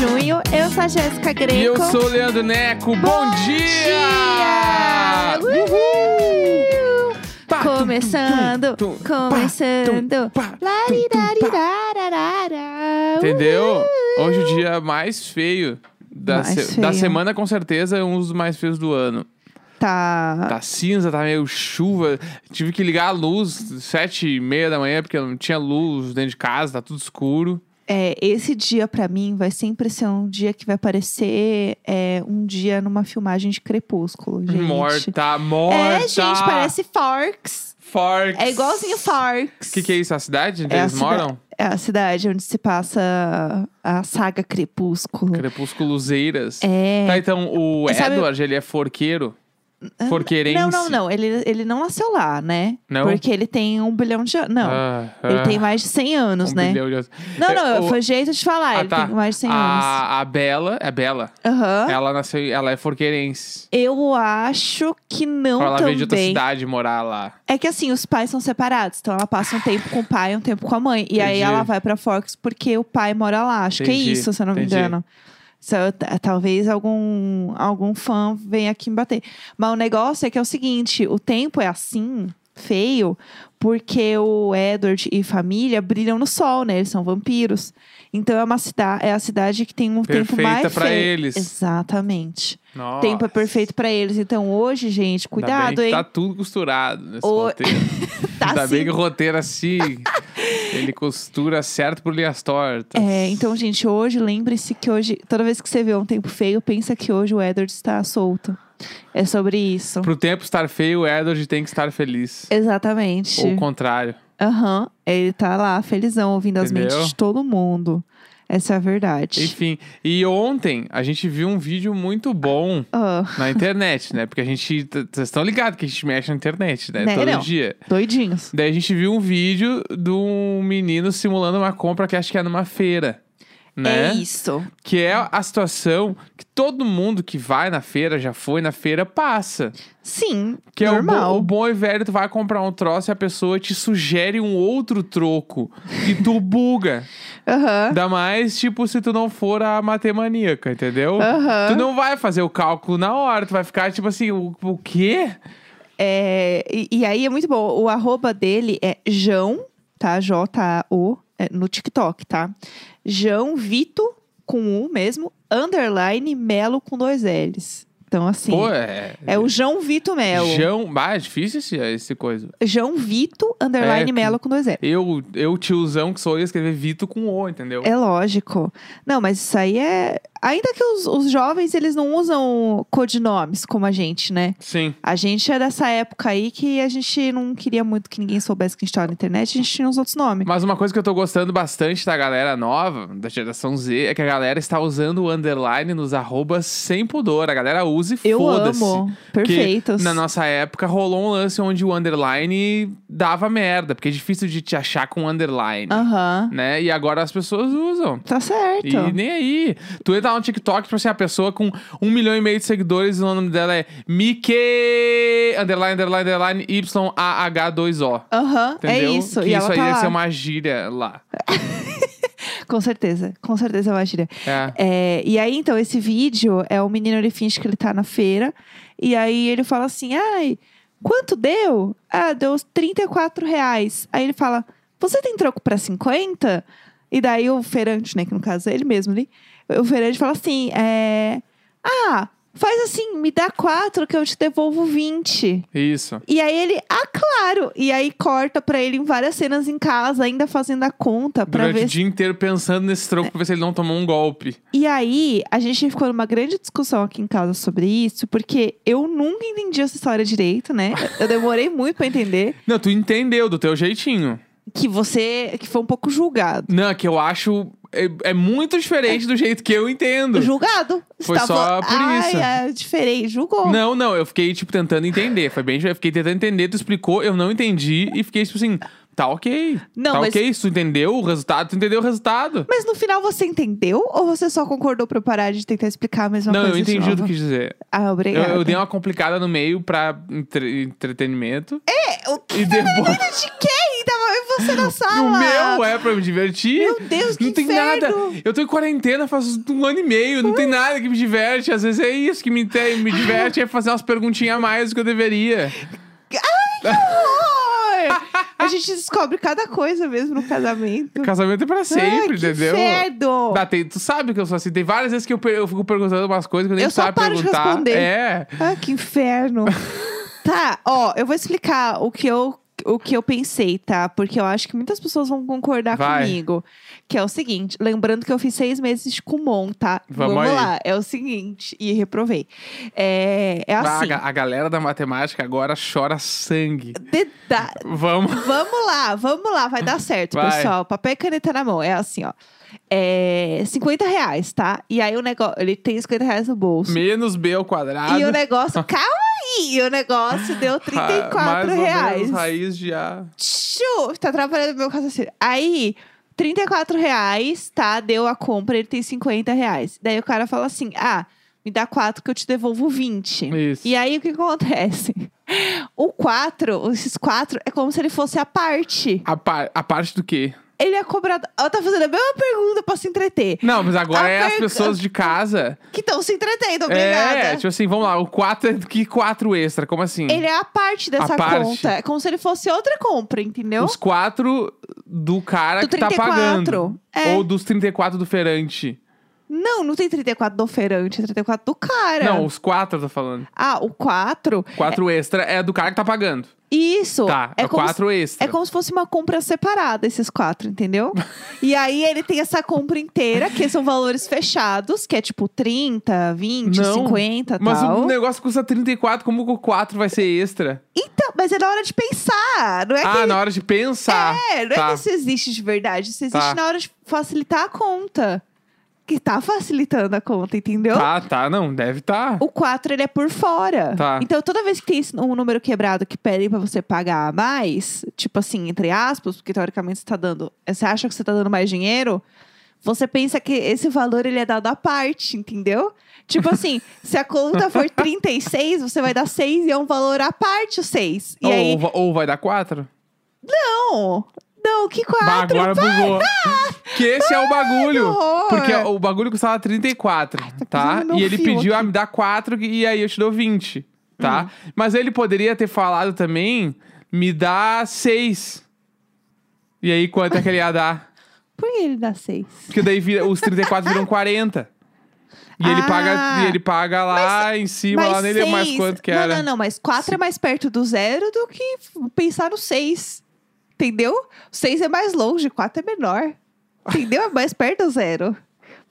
Segunda-feira, 29 de junho. Eu sou a Jéssica Greco. E eu sou o Leandro Neco. Bom, Bom dia! dia! Uhul! Começando, tum, tum, pá, começando. Entendeu? Hoje o dia mais feio da, Mais se- da feio. semana, com certeza, é um dos mais feios do ano. Tá. Tá cinza, tá meio chuva. Tive que ligar a luz sete e meia da manhã, porque não tinha luz dentro de casa, tá tudo escuro. É, esse dia pra mim vai sempre ser um dia que vai parecer é, um dia numa filmagem de Crepúsculo, gente. Morta, morta! É, gente, parece Forks. Forks. É igualzinho Forks. O que, que é isso? A cidade onde É eles moram? É a cidade onde se passa a saga Crepúsculo. Crepusculuzeiras. É. Tá, então o Sabe- Edward, ele é forqueiro? Forqueirense? Não, não, não. Ele, ele não nasceu lá, né? Não? Porque ele tem um bilhão de anos. Não. Ah, Ele ah, tem mais de 100 anos, um né? bilhão de anos. Não, É, não, o- foi jeito de falar. Ah, ele tá. tem mais de 100 anos. A, a Bela, é Bela. Aham. Ela nasceu, ela é forqueirense. Eu acho que não Ou ela veio de outra também. cidade morar lá. É que assim, os pais são separados. Então ela passa um tempo com o pai e um tempo com a mãe. E aí Entendi. ela vai pra Forks porque o pai mora lá. Acho que é Entendi, isso, se eu não me entendi. engano. Talvez algum, algum fã venha aqui me bater. Mas o negócio é que é o seguinte: o tempo é assim, feio, porque o Edward e família brilham no sol, né? Eles são vampiros. Então é uma cidade, é a cidade que tem um tempo Perfeita mais pra feio. eles. Exatamente. Nossa. O tempo é perfeito pra eles. Então hoje, gente, cuidado, bem hein? Tá tudo costurado nesse O- roteiro. Tá Ainda bem sim. que o roteiro assim, ele costura certo por linhas tortas. É, então, gente, hoje, lembre-se que hoje, toda vez que você vê um tempo feio, pensa que hoje o Edward está solto. É sobre isso. Pro tempo estar feio, o Edward tem que estar feliz. Exatamente. Ou o contrário. Aham. Ele tá lá, felizão, ouvindo as Entendeu? mentes de todo mundo. Essa é a verdade. Enfim, e ontem a gente viu um vídeo muito bom Ah, na internet, né? Porque a gente. Vocês estão ligados que a gente mexe na internet, né? Né, Todo não. dia. doidinhos. Daí a gente viu um vídeo de um menino simulando uma compra que acho que é numa feira. Né? É isso. Que é a situação que todo mundo que vai na feira, já foi na feira, passa. Sim, Que é o bom, normal. o bom e velho, tu vai comprar um troço e a pessoa te sugere um outro troco. E tu buga. Aham. Ainda mais, tipo, se tu não for a matemaníaca, entendeu? Aham. Tu não vai fazer o cálculo na hora, tu vai ficar tipo assim, o, o quê? É, e, e aí é muito bom. O arroba dele é João, tá? J-A-O, é, no TikTok, tá? João Vito, com U mesmo, underline Melo com dois L's. Então, assim, Pô, é. é o João Vito Melo. João. Ah, é difícil esse, esse coisa. João Vito, underline É, Melo com dois L's. Eu, eu, tiozão, que sou eu, escrever Vito com O, entendeu? É lógico. Não, mas isso aí é. Ainda que os, os jovens, eles não usam codinomes como a gente, né? Sim. A gente é dessa época aí que a gente não queria muito que ninguém soubesse que a gente tava na internet, a gente tinha os outros nomes. Mas uma coisa que eu tô gostando bastante da galera nova, da geração Z, é que a galera está usando o underline nos arrobas sem pudor. A galera usa e Eu foda-se. amo. Porque Perfeitos. Na nossa época rolou um lance onde o underline dava merda, porque é difícil de te achar com underline. Aham. Né? E agora as pessoas usam. Tá certo. E nem aí. Tu entra no TikTok, tipo assim, a pessoa com um milhão e meio de seguidores e o nome dela é Mickey underline, underline, underline, Y-A-H-2-O. Aham, é isso. Que e isso ela aí tá deve lá. ser uma gíria lá. Com certeza. Com certeza é uma gíria. É. É, e aí, então, esse vídeo é o menino, ele finge que ele tá na feira. E aí ele fala assim: ai, quanto deu? Ah, deu uns 34 reais. Aí ele fala: Você tem troco pra 50? E daí o feirante, né? Que no caso é ele mesmo ali. O feirante fala assim: é, Ah, faz assim, me dá quatro que eu te devolvo 20. Isso. E aí ele, ah, claro! E aí corta pra ele em várias cenas em casa, ainda fazendo a conta pra Durante ver o dia inteiro pensando nesse troco pra ver se ele não tomou um golpe. e aí, a gente ficou numa grande discussão aqui em casa sobre isso, porque eu nunca entendi essa história direito, né? Eu demorei muito pra entender Não, tu entendeu do teu jeitinho. que você que foi um pouco julgado. Não, que eu acho. É, é muito diferente do jeito que eu entendo. Julgado. Foi Você só por Ai, isso. É diferente, julgou. Não, não, eu fiquei, tipo, tentando entender. Foi bem. Eu fiquei tentando entender, tu explicou, eu não entendi e fiquei, tipo assim, tá ok. Não, tá mas- ok, tu entendeu o resultado, tu entendeu o resultado. Mas no final você entendeu ou você só concordou pra eu parar de tentar explicar a mesma não, coisa? eu de entendi o que quis dizer. Ah, Eu, obrigada. eu dei uma complicada no meio pra entre- entretenimento. É, o que E depois. de quem tava e você na sala. O meu é pra me divertir. Meu Deus, que Não tem inferno. nada. Eu tô em quarentena faz um ano e meio. Não tem nada que me diverte. Às vezes é isso que me, te- me diverte. É fazer umas perguntinhas a mais do que eu deveria. Horror! A gente descobre cada coisa mesmo no casamento. Casamento é pra Ai, sempre, que entendeu? inferno. Dá, tem- tu sabe que eu sou assim. Tem várias vezes que eu, per- eu fico perguntando umas coisas que eu nem Eu só sabe paro de perguntar. responder. É. Ah, que inferno. tá, ó, eu vou explicar o que eu, o que eu pensei, tá? Porque eu acho que muitas pessoas vão concordar Vai. comigo. Que é o seguinte, lembrando que eu fiz seis meses de Kumon, tá? Vamos aí. lá. É o seguinte, e reprovei. É, é assim. a ga- a galera da matemática agora chora sangue. deda- Vamos. Vamos lá, vamos lá, vai dar certo, Vai. pessoal. Papel e caneta na mão. É assim, ó. É 50 reais, tá? E aí o negócio. Ele tem 50 reais no bolso. Menos B ao quadrado. E o negócio. calma aí! E o negócio deu 34 Ah, mais ou reais. menos raiz de A. Tchu, tá atrapalhando meu raciocínio. Aí, 34 reais, tá? Deu a compra, ele tem 50 reais. Daí o cara fala assim: ah, me dá 4 que eu te devolvo 20. Isso. E aí o que acontece? O 4, esses 4, é como se ele fosse a parte. A, par- a parte do quê? Ele é cobrado. Ela tá fazendo a mesma pergunta pra se entreter. Não, mas agora A é as pergu- pessoas de casa. Que estão se entretendo, obrigada. É, tipo assim, vamos lá. O 4 do que 4 extra? Como assim? Ele é a parte dessa A parte. conta. É como se ele fosse outra compra, entendeu? Os 4 do cara Do que tá 34, pagando. é. Ou dos 34 do feirante. Não, não tem 34 do oferante, é 34 do cara. Não, os 4 eu tô falando. Ah, o 4? 4 extra é do cara que tá pagando. Isso. Tá, é, é como 4 se, extra. É como se fosse uma compra separada, esses quatro, entendeu? e aí ele tem essa compra inteira, que são valores fechados, que é tipo 30, 20, Não, 50 Mas tal. o negócio custa 34, como que o 4 vai ser extra? Então, mas é na hora de pensar. Não é ah, que. na hora de pensar. É, não tá. é que isso existe de verdade. Isso existe Tá. na hora de facilitar a conta. Que tá facilitando a conta, entendeu? Tá, tá, não, deve tá. O 4 ele é por fora. Tá. Então, toda vez que tem um número quebrado que pede pra você pagar a mais, tipo assim, entre aspas, porque teoricamente você tá dando. Você acha que você tá dando mais dinheiro, você pensa que esse valor ele é dado à parte, entendeu? Tipo assim, se a conta for 36, você vai dar 6 e é um valor à parte o 6. E ou, aí. ou vai dar 4? Não! Não, que 4? agora bugou. Que esse é o bagulho. Porque o bagulho custava 34, tá? pisando no E ele pediu, aqui. ah, me dá 4 e aí eu te dou 20, tá? Hum. Mas ele poderia ter falado também, me dá 6. E aí quanto é que ele ia dar? Por que ele dá 6? Porque daí vira- os 34 viram 40. E ele Ah. paga, e ele paga lá em cima, lá nele é mais seis- quanto que não, era. Não, não, mas 4 é mais perto do zero do que pensar no 6. Entendeu? O 6 é mais longe, 4 é menor. Entendeu? É mais perto do zero.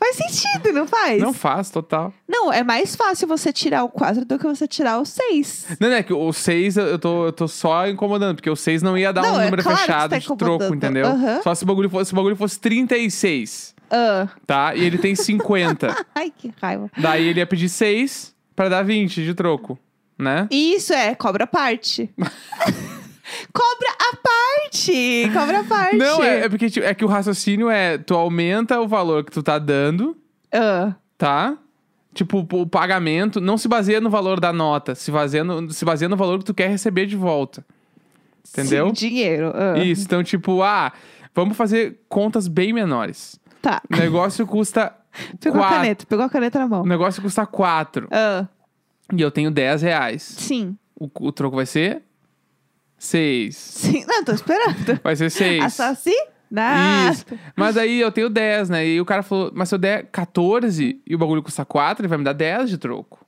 Faz sentido, não faz? Não faz, total. Não, é mais fácil você tirar o 4 do que você tirar o 6. Não, não, é que o 6 eu tô, eu tô só incomodando, porque o 6 não ia dar Não, um é número claro que fechado você tá de troco, incomodando. entendeu? Aham. Só se o bagulho fosse, se o bagulho fosse 36, Ah, tá? E ele tem 50. ai, que raiva. Daí ele ia pedir 6 pra dar 20 de troco, né? Isso é, cobra parte. cobra a parte! Cobra a parte. Não, é, é porque tipo, é que o raciocínio é tu aumenta o valor que tu tá dando, Ah, tá? Tipo, o pagamento não se baseia no valor da nota, se baseia no, se baseia no valor que tu quer receber de volta. Entendeu? Sim, dinheiro. ah. Isso, então, tipo, ah, vamos fazer contas bem menores. Tá. O negócio custa Pegou a quatro. caneta, pegou a caneta na mão. O negócio custa 4 Ah, e eu tenho 10 reais. sim. O, o troco vai ser 6. Sim. Não, tô esperando. Vai ser 6. Assassinato. Isso. Mas aí eu tenho 10, né? E o cara falou, mas se eu der 14 e o bagulho custa 4, ele vai me dar 10 de troco.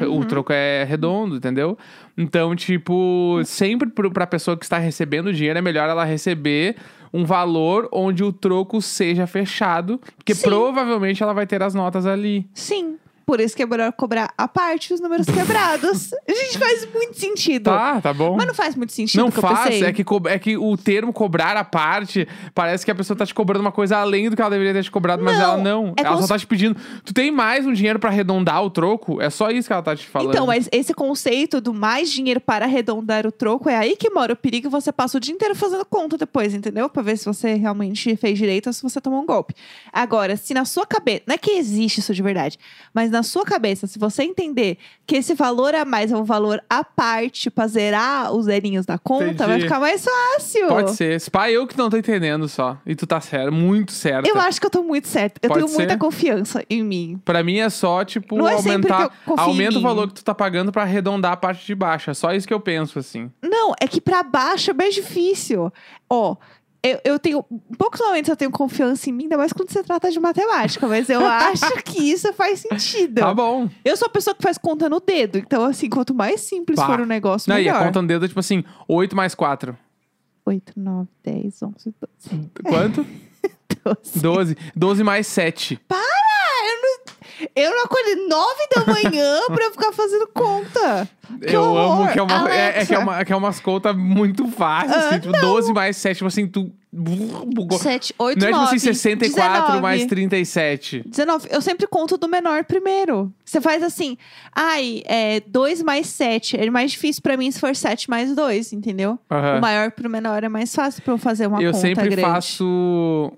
Uhum. O troco é redondo, entendeu? Então, tipo, sempre pra pessoa que está recebendo dinheiro, é melhor ela receber um valor onde o troco seja fechado, porque Sim. provavelmente ela vai ter as notas ali. Sim. Por isso que é melhor cobrar a parte os números quebrados. Gente, faz muito sentido. Tá, tá bom. Mas não faz muito sentido Não faz, é que, é que o termo cobrar a parte parece que a pessoa tá te cobrando uma coisa além do que ela deveria ter te cobrado, mas Não, ela não. é ela só tá te pedindo. Tu tem mais um dinheiro pra arredondar o troco? É só isso que ela tá te falando. Então, mas esse conceito do mais dinheiro para arredondar o troco é aí que mora o perigo. Você passa o dia inteiro fazendo conta depois, entendeu? Pra ver se você realmente fez direito ou se você tomou um golpe. Agora, se na sua cabeça. Não é que existe isso de verdade, mas na sua cabeça, se você entender que esse valor a mais é um valor à parte pra zerar os zerinhos da conta, Entendi. vai ficar mais fácil. Pode ser. Spy, eu que não tô entendendo só. E tu tá certo, muito certo. Eu acho que eu tô muito certa. Eu Pode tenho muita ser. confiança em mim. Pra mim é só, tipo, Não é aumentar. em Aumenta o valor que tu tá pagando pra arredondar a parte de baixo. É só isso que eu penso, assim. Não, é que pra baixo é mais difícil. Ó, eu, eu tenho. Poucos momentos eu tenho confiança em mim, ainda mais quando se trata de matemática, mas eu acho que isso faz sentido. Tá bom. Eu sou a pessoa que faz conta no dedo. Então, assim, quanto mais simples Pá. for o negócio, Não, e melhor. a conta no dedo é tipo assim, 8 mais 4. 8, 9, 10, 11, 12. Quanto? 12. 12. 12 mais 7. Eu não acordei 9 da manhã pra ficar fazendo conta. Que eu horror. amo que é uma. É, é que é uma, que é umas contas muito fáceis. Ah, assim, tipo, 12 mais 7, tipo assim, tu. bugou. 7, 8, Não é tipo 9, assim, 64 19. mais 37. 19. Eu sempre conto do menor primeiro. Você faz assim, ai, é 2 mais 7. É mais difícil pra mim se for 7 mais 2, entendeu? Aham. O maior pro menor é mais fácil pra eu fazer uma eu conta sempre grande. faço.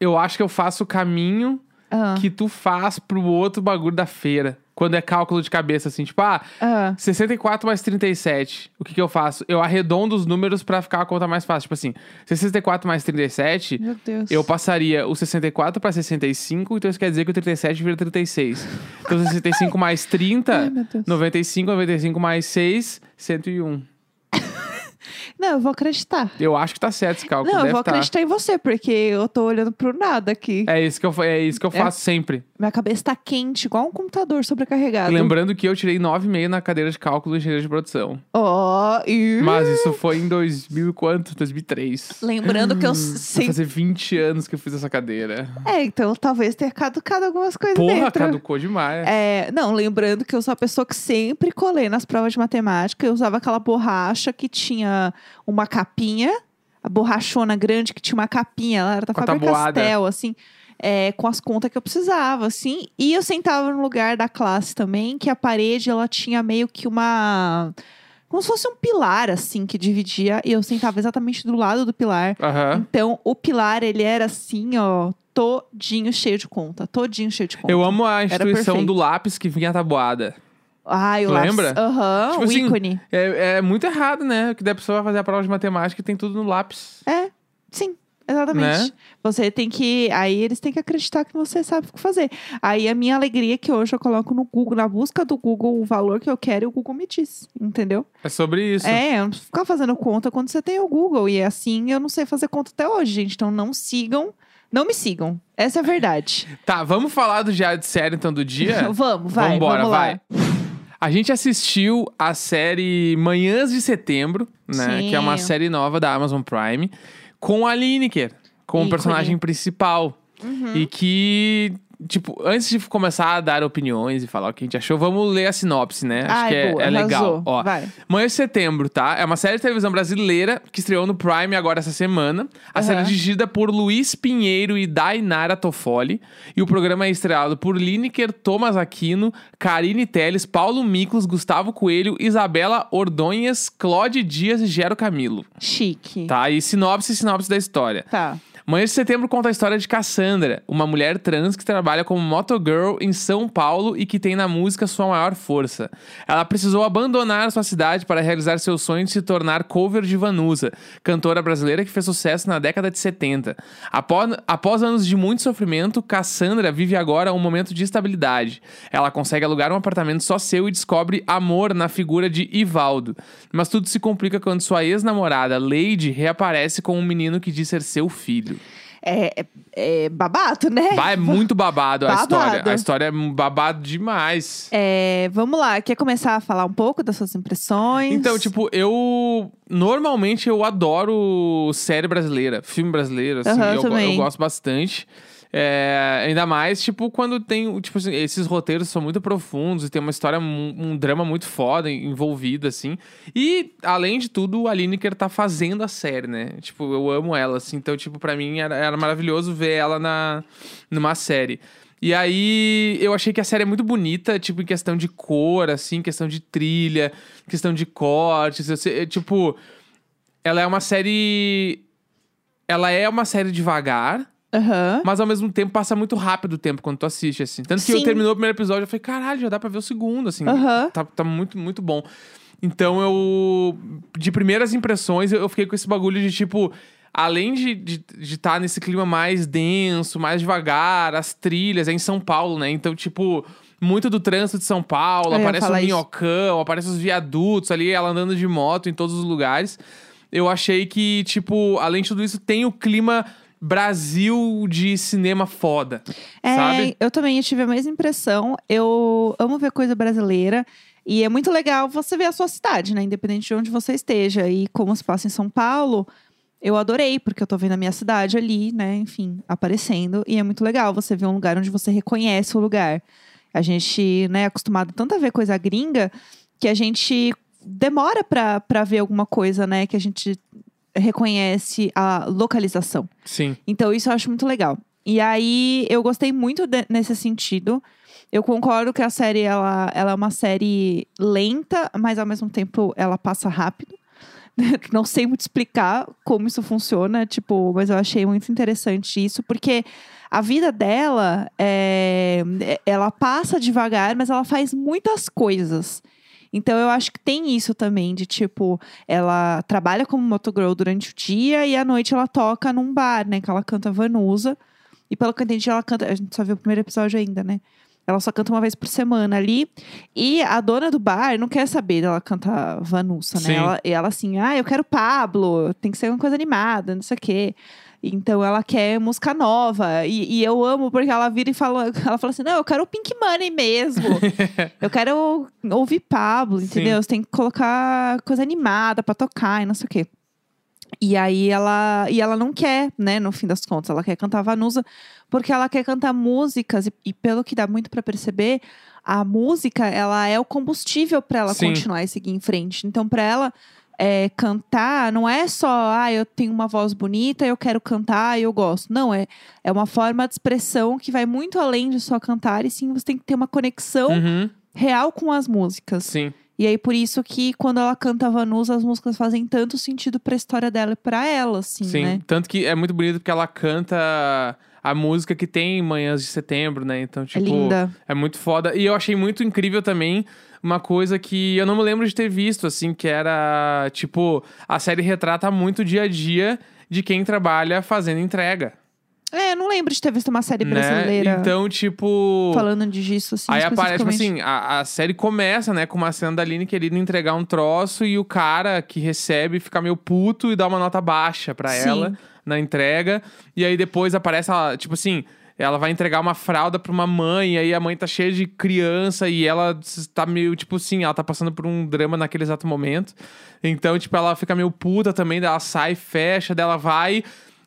Eu acho que eu faço o caminho Ah, que tu faz pro outro bagulho da feira. Quando é cálculo de cabeça, assim, tipo, ah, ah. 64 mais 37. O que que eu faço? Eu arredondo os números pra ficar a conta mais fácil. Tipo assim, 64 mais 37, Meu Deus. eu passaria o 64 pra 65, então isso quer dizer que o 37 vira 36. Então 65 mais 30, Ai, meu Deus. 95, 95 mais 6, 101. Não, eu vou acreditar. Eu acho que tá certo esse cálculo. Não, eu vou tá. acreditar em você, porque eu tô olhando pro nada aqui. É isso que eu, é isso que eu É. faço sempre. Minha cabeça tá quente, igual um computador sobrecarregado. Lembrando que eu tirei 9,5 na cadeira de cálculo e engenharia de produção. Ó, e... Mas isso foi em 2000 e quanto? 2003. Lembrando que eu Vai sempre... fazer 20 anos que eu fiz essa cadeira. É, então talvez tenha caducado algumas coisas Porra, dentro. caducou demais. É, não, lembrando que eu sou a pessoa que sempre colei nas provas de matemática. Eu usava aquela borracha que tinha uma capinha, a borrachona grande que tinha uma capinha, ela era da tabuada. Castell, assim, é, com as contas que eu precisava, assim. E eu sentava no lugar da classe também, que a parede ela tinha meio que uma. Como se fosse um pilar, assim, que dividia. E eu sentava exatamente do lado do pilar. Aham. Então, o pilar, ele era assim, ó, todinho cheio de conta. Todinho cheio de conta. Eu amo a instituição do lápis que vinha tabuada. Ai, o Lembra? Aham, Tipo o assim, ícone. É, é muito errado, né? Que daí a pessoa vai fazer a prova de matemática e tem tudo no lápis. É, sim, exatamente. Né? Você tem que. Aí eles têm que acreditar que você sabe o que fazer. Aí a minha alegria é que hoje eu coloco no Google, na busca do Google, o valor que eu quero e o Google me diz. Entendeu? É sobre isso. É, eu não preciso ficar fazendo conta quando você tem o Google. E assim eu não sei fazer conta até hoje, gente. Então não sigam. Não me sigam. Essa é a verdade. Tá, vamos falar do diário de série então do dia? vamos, vai. Vambora, vamos lá. vai. A gente assistiu a série Manhãs de Setembro, né? Sim. Que é uma série nova da Amazon Prime, com a Lineker, como Ícone. personagem principal. Uhum. E que, tipo, antes de começar a dar opiniões e falar o que a gente achou, vamos ler a sinopse, né? Acho Ai, que é, boa, é legal. Ó, Vai. Manhã de Setembro, tá? É uma série de televisão brasileira que estreou no Prime agora essa semana. A Aham. série é dirigida por Luiz Pinheiro e Dainara Toffoli. E o programa é estreado por Lineker, Thomas Aquino, Karine Teles, Paulo Miklos, Gustavo Coelho, Isabela Ordonhas, Claude Dias e Gero Camilo. Chique. Tá? E sinopse, sinopse da história. Tá. Manhã de Setembro conta a história de Cassandra, uma mulher trans que trabalha como motogirl em São Paulo e que tem na música sua maior força. Ela precisou abandonar sua cidade para realizar seu sonho de se tornar cover de Vanusa, cantora brasileira que fez sucesso na década de 70. Após, após anos de muito sofrimento, Cassandra vive agora um momento de estabilidade. Ela consegue alugar um apartamento só seu e descobre amor na figura de Ivaldo. Mas tudo se complica quando sua ex-namorada, Lady, reaparece com um menino que diz ser seu filho. É, é, é babado, né? Bah, é muito babado a Babado. história. A história é babado demais. É, vamos lá, quer começar a falar um pouco das suas impressões? Então, tipo, eu. Normalmente eu adoro série brasileira, filme brasileiro, assim. Aham, eu, também. eu gosto bastante. É, ainda mais, tipo, quando tem. Tipo assim, esses roteiros são muito profundos e tem uma história, um, um drama muito foda envolvido, assim. E, além de tudo, a Lineker tá fazendo a série, né? Tipo, eu amo ela, assim. Então, tipo, pra mim era, era maravilhoso ver ela na, numa série. E aí, eu achei que a série é muito bonita, tipo, em questão de cor, assim, questão de trilha, questão de cortes. sei- tipo, ela é uma série. Ela é uma série devagar, Aham. Mas ao mesmo tempo passa muito rápido o tempo quando tu assiste, assim. Tanto que eu Sim. terminou o primeiro episódio, eu falei, caralho, já dá pra ver o segundo, assim. Aham. Tá, tá muito, muito bom. Então eu. De primeiras impressões, eu eu fiquei com esse bagulho de tipo. Além de estar de, de tá nesse clima mais denso, mais devagar, as trilhas, é em São Paulo, né? Então, tipo, muito do trânsito de São Paulo, Eu aparece o falar isso. minhocão, aparece os viadutos ali, ela andando de moto em todos os lugares. Eu achei que, tipo, além de tudo isso, tem o clima Brasil de cinema foda. É, sabe? eu também tive a mesma impressão. Eu amo ver coisa brasileira. E é muito legal você ver a sua cidade, né? Independente de onde você esteja. E como se passa em São Paulo, eu adorei, porque eu tô vendo a minha cidade ali, né? Enfim, aparecendo. E é muito legal você ver um lugar onde você reconhece o lugar. A gente, né, é acostumado tanto a ver coisa gringa que a gente demora pra, pra ver alguma coisa, né? Que a gente reconhece a localização. Sim. Então, isso eu acho muito legal. E aí, eu gostei muito de- nesse sentido. Eu concordo que a série, ela, ela é uma série lenta, mas ao mesmo tempo ela passa rápido. Não sei muito explicar como isso funciona, tipo, mas eu achei muito interessante isso, porque a vida dela, é, ela passa devagar, mas ela faz muitas coisas. Então eu acho que tem isso também, de tipo, ela trabalha como motogirl durante o dia e à noite ela toca num bar, né? Que ela canta Vanusa. E pelo que eu entendi, ela canta. A gente só viu o primeiro episódio ainda, né? Ela só canta uma vez por semana ali. E a dona do bar não quer saber dela cantar Vanusa, né? Ela, e ela assim, ah, eu quero Pablo, tem que ser uma coisa animada, não sei o quê. Então ela quer música nova. E, e eu amo porque ela vira e fala, ela fala assim: não, eu quero o Pink Money mesmo. eu quero ouvir Pablo, Sim. entendeu? Você tem que colocar coisa animada pra tocar e não sei o quê. E aí ela, e ela não quer, né, no fim das contas, ela quer cantar Vanusa porque ela quer cantar músicas e, e pelo que dá muito pra perceber, a música ela é o combustível pra ela Sim. continuar e seguir em frente. Então pra ela é, cantar não é só, ah, eu tenho uma voz bonita, eu quero cantar eu gosto. Não, é, é uma forma de expressão que vai muito além de só cantar e sim você tem que ter uma conexão Uhum. real com as músicas. Sim. E aí, por isso que quando ela canta Vanusa, as músicas fazem tanto sentido pra história dela e pra ela, assim, Sim. né? Tanto que é muito bonito porque ela canta a música que tem Manhãs de Setembro, né? Então, É tipo. linda. É muito foda. E eu achei muito incrível também uma coisa que eu não me lembro de ter visto, assim, que era, tipo, a série retrata muito o dia a dia de quem trabalha fazendo entrega. É, eu não lembro de ter visto uma série né? brasileira Então, tipo. falando disso, assim, Aí aparece, tipo assim, a, a série começa, né, com uma cena da Aline querendo entregar um troço e o cara que recebe fica meio puto e dá uma nota baixa pra Sim. ela na entrega. E aí depois aparece, ela, tipo assim, ela vai entregar uma fralda pra uma mãe, aí a mãe tá cheia de criança e ela tá meio, tipo assim, ela tá passando por um drama naquele exato momento. Então, tipo, ela fica meio puta também, daí ela sai, fecha, dela vai.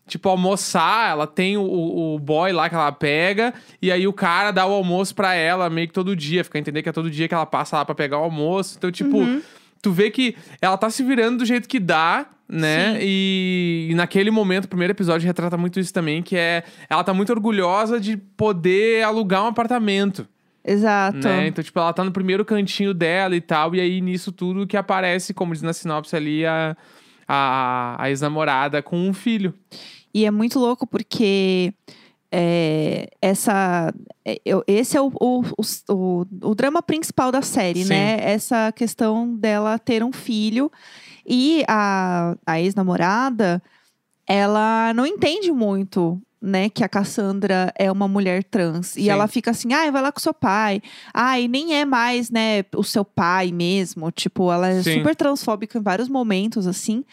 Tipo, almoçar, ela tem o, o boy lá que ela pega, e aí o cara dá o almoço pra ela meio que todo dia, fica a entender que é todo dia que ela passa lá pra pegar o almoço. Então, tipo, Uhum. Tu vê que ela tá se virando do jeito que dá, né? E, e naquele momento, o primeiro episódio retrata muito isso também, que é ela tá muito orgulhosa de poder alugar um apartamento, Exato. né? Então, tipo, ela tá no primeiro cantinho dela e tal, e aí nisso tudo que aparece, como diz na sinopse ali, a, a, a ex-namorada com um filho. E é muito louco porque é, essa, é, eu- esse é o, o, o, o, drama principal da série, Sim. né? Essa questão dela ter um filho. E a, a ex-namorada, ela não entende muito. Né, que a Cassandra é uma mulher trans. E Sim. ela fica assim, ai, vai lá com seu pai. Ai, nem é mais, né, o seu pai mesmo. Tipo, ela é Sim. super transfóbica em vários momentos, assim.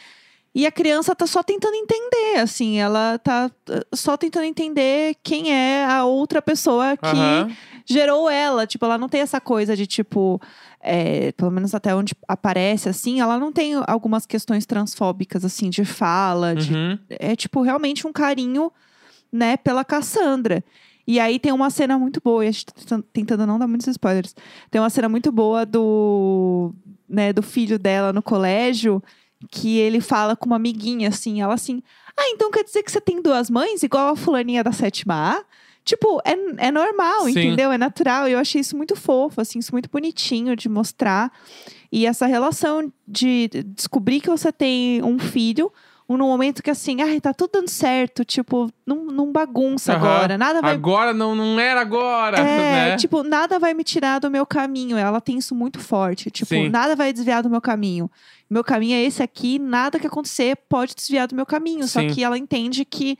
E a criança tá só tentando entender, assim, ela tá uh, só tentando entender quem é a outra pessoa que Aham. gerou ela. Tipo, ela não tem essa coisa de, tipo, é, pelo menos até onde aparece, assim, ela não tem algumas questões transfóbicas, assim, de fala, de Uhum. é tipo realmente um carinho, né, pela Cassandra. E aí tem uma cena muito boa, e a gente tá tentando- tentando não dar muitos spoilers. Tem uma cena muito boa do, né, do filho dela no colégio, que ele fala com uma amiguinha assim, ela assim: "Ah, então quer dizer que você tem duas mães igual a fulaninha da sétima A?" Tipo, é, é normal, Sim. entendeu? É natural. E eu achei isso muito fofo, assim, isso muito bonitinho de mostrar. E essa relação de descobrir que você tem um filho, num momento que assim, ai, tá tudo dando certo, tipo, não, não bagunça Aham. agora, nada vai Agora não, não era agora, é, né? tipo, nada vai me tirar do meu caminho. Ela tem isso muito forte. Tipo, Sim. nada vai desviar do meu caminho. Meu caminho é esse aqui, nada que acontecer pode desviar do meu caminho. Só Sim. que ela entende que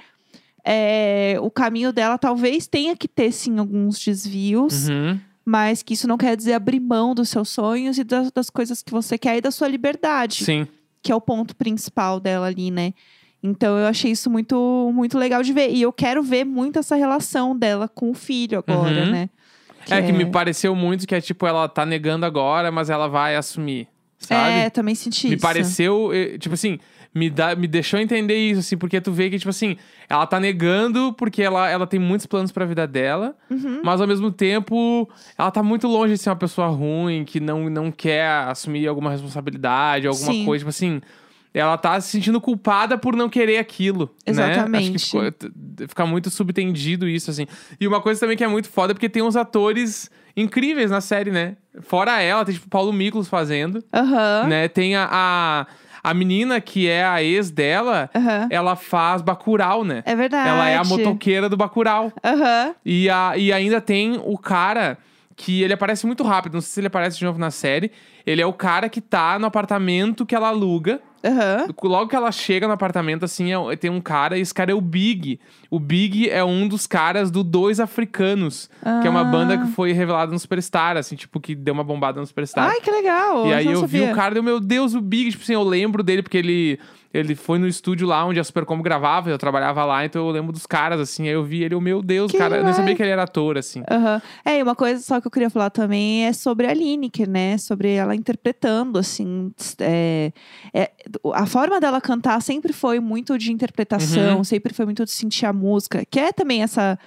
é, o caminho dela talvez tenha que ter, sim, alguns desvios, Uhum. mas que isso não quer dizer abrir mão dos seus sonhos e das, das coisas que você quer e da sua liberdade Sim. Que é o ponto principal dela ali, né? Então eu achei isso muito, muito legal de ver. E eu quero ver muito essa relação dela com o filho agora, Uhum. né? É que me pareceu muito que é tipo, ela tá negando agora, mas ela vai assumir, sabe? É, também senti me isso. pareceu, eh, tipo assim, me, dá, me deixou entender isso, assim, porque tu vê que, tipo assim, ela tá negando porque ela, ela tem muitos planos pra vida dela, Uhum. mas ao mesmo tempo ela tá muito longe de ser uma pessoa ruim, que não, não quer assumir alguma responsabilidade, alguma Sim. coisa, tipo assim. Ela tá se sentindo culpada por não querer aquilo. Né? Acho Exatamente. que ficou- fica muito subtendido isso, assim. E uma coisa também que é muito foda é porque tem uns atores incríveis na série, né? Fora ela, tem tipo Paulo Miklos fazendo Aham. né? Tem a, a, a menina que é a ex dela, Aham. ela faz Bacurau, né? É verdade. Ela é a motoqueira do Bacurau. Aham. E, a, e ainda tem o cara que ele aparece muito rápido, não sei se ele aparece de novo na série. Ele é o cara que tá no apartamento que ela aluga. Aham. Logo que ela chega no apartamento, assim, é- tem um cara, e esse cara é o Big. O Big é um dos caras do Dois Africanos, que é uma Ah. banda que foi revelada no Superstar, assim, tipo, que deu uma bombada no Superstar. Ai, que legal. E aí eu vi sabia. o cara, deu, meu Deus, o Big, tipo assim, eu lembro dele porque ele, ele foi no estúdio lá onde a Supercombo gravava, eu trabalhava lá, então eu lembro dos caras, assim, aí eu vi ele, o meu Deus, Que cara, eu nem sabia que ele era ator, assim. Aham. É, e uma coisa só que eu queria falar também é sobre a Lineker, né? Sobre ela interpretando, assim. é- é- a forma dela cantar sempre foi muito de interpretação, Uhum. sempre foi muito de sentir a música, que é também essa.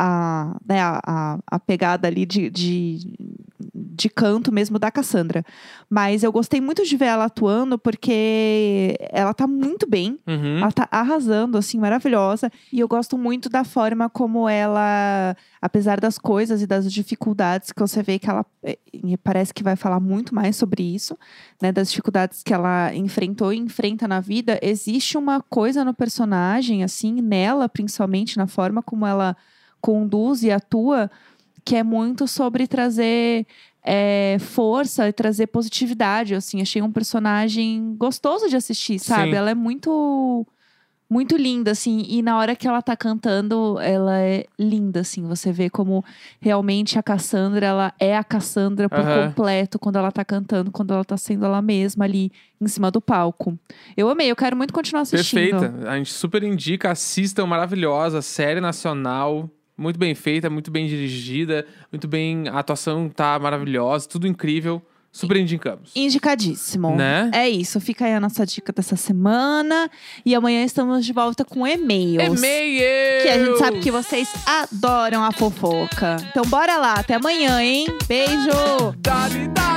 A, né, a, a, pegada ali de, de, de canto mesmo da Cassandra. Mas eu gostei muito de ver ela atuando, porque ela tá muito bem. Uhum. Ela tá arrasando, assim, maravilhosa. E eu gosto muito da forma como ela, apesar das coisas e das dificuldades que você vê que ela eh, parece que vai falar muito mais sobre isso, né? Das dificuldades que ela enfrentou e enfrenta na vida. Existe uma coisa no personagem, assim, nela, principalmente, na forma como ela conduz e atua, que é muito sobre trazer é, força e trazer positividade. Assim, achei um personagem gostoso de assistir, sabe? Sim. Ela é muito muito linda, assim, e na hora que ela tá cantando, ela é linda, assim. Você vê como realmente a Cassandra, ela é a Cassandra por Aham. completo quando ela tá cantando, quando ela tá sendo ela mesma ali em cima do palco. Eu amei, eu quero muito continuar assistindo. Perfeita. A gente super indica, assistam, maravilhosa, série nacional, muito bem feita, muito bem dirigida, muito bem, a atuação tá maravilhosa, tudo incrível. Super indicamos. Indicadíssimo. Né? É isso, fica aí a nossa dica dessa semana. E amanhã estamos de volta com e-mails. E-mail! Que a gente sabe que vocês adoram a fofoca. Então bora lá, até amanhã, hein? Beijo! Dali, dali.